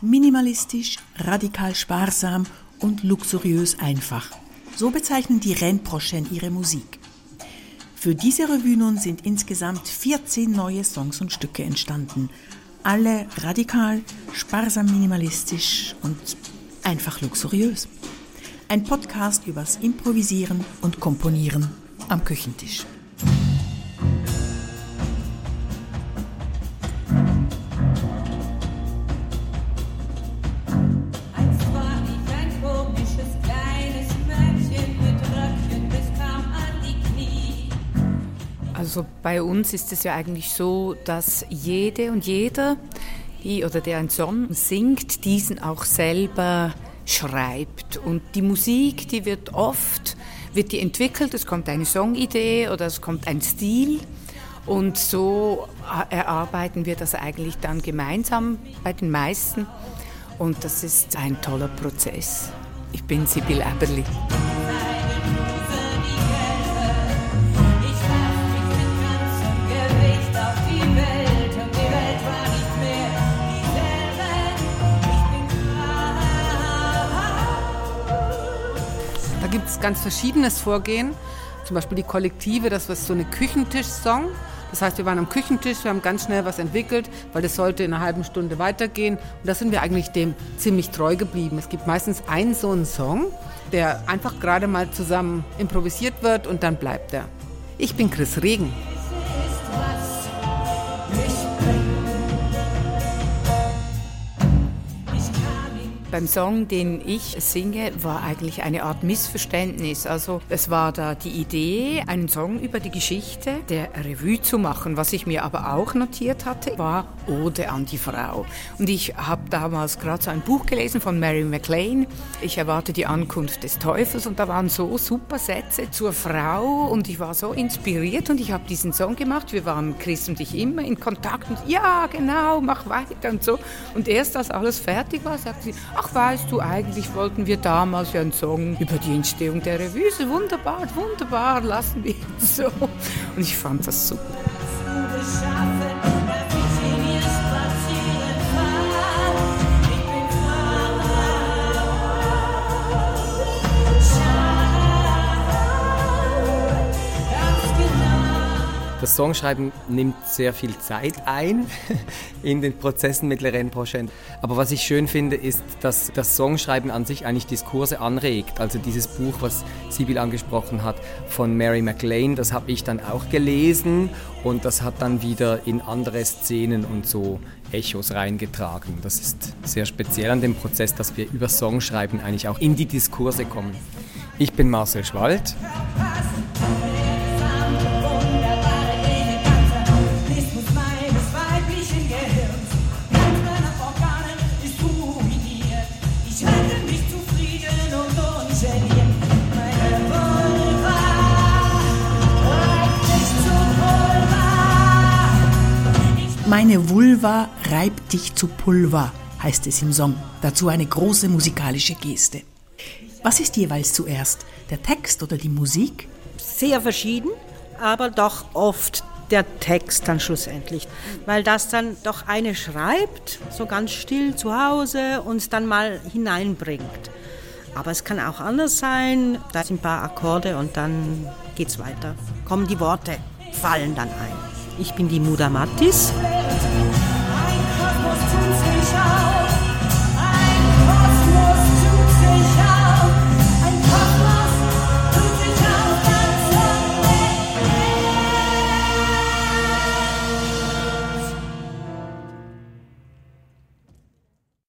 Minimalistisch, radikal sparsam und luxuriös einfach. So bezeichnen die Rennproschen ihre Musik. Für diese Revue nun sind insgesamt 14 neue Songs und Stücke entstanden. Alle radikal, sparsam minimalistisch und einfach luxuriös. Ein Podcast übers Improvisieren und Komponieren am Küchentisch. Also bei uns ist es ja eigentlich so, dass jede und jeder, die oder der einen Song singt, diesen auch selber schreibt. Und die Musik, die wird oft, wird die entwickelt, es kommt eine Songidee oder es kommt ein Stil. Und so erarbeiten wir das eigentlich dann gemeinsam bei den meisten. Und das ist ein toller Prozess. Ich bin Sibyl Eberli. Da gibt es ganz verschiedenes Vorgehen. Zum Beispiel die Kollektive, das war so eine Küchentisch-Song. Das heißt, wir waren am Küchentisch, wir haben ganz schnell was entwickelt, weil das sollte in einer halben Stunde weitergehen. Und da sind wir eigentlich dem ziemlich treu geblieben. Es gibt meistens einen so einen Song, der einfach gerade mal zusammen improvisiert wird und dann bleibt er. Ich bin Chris Regen. Beim Song, den ich singe, war eigentlich eine Art Missverständnis. Also es war da die Idee, einen Song über die Geschichte der Revue zu machen. Was ich mir aber auch notiert hatte, war Ode an die Frau. Und ich habe damals gerade so ein Buch gelesen von Mary MacLean. Ich erwarte die Ankunft des Teufels und da waren so super Sätze zur Frau und ich war so inspiriert und ich habe diesen Song gemacht. Wir waren Chris und ich immer in Kontakt und ja, genau, mach weiter und so. Und erst als alles fertig war, sagte sie, ach weißt du, eigentlich wollten wir damals ja einen Song über die Entstehung der Revue. Wunderbar, wunderbar, lassen wir es so. Und ich fand das super. Das Songschreiben nimmt sehr viel Zeit ein in den Prozessen mit Lorraine Prochain. Aber was ich schön finde, ist, dass das Songschreiben an sich eigentlich Diskurse anregt. Also dieses Buch, was Sibyl angesprochen hat, von Mary MacLean, das habe ich dann auch gelesen und das hat dann wieder in andere Szenen und so Echos reingetragen. Das ist sehr speziell an dem Prozess, dass wir über Songschreiben eigentlich auch in die Diskurse kommen. Ich bin Marcel Schwald. Meine Vulva reibt dich zu Pulver, heißt es im Song. Dazu eine große musikalische Geste. Was ist jeweils zuerst, der Text oder die Musik? Sehr verschieden, aber doch oft der Text dann schlussendlich, weil das dann doch eine schreibt, so ganz still zu Hause und dann mal hineinbringt. Aber es kann auch anders sein, da sind ein paar Akkorde und dann geht's weiter. Kommen die Worte, fallen dann ein. Ich bin die Muda Mattis.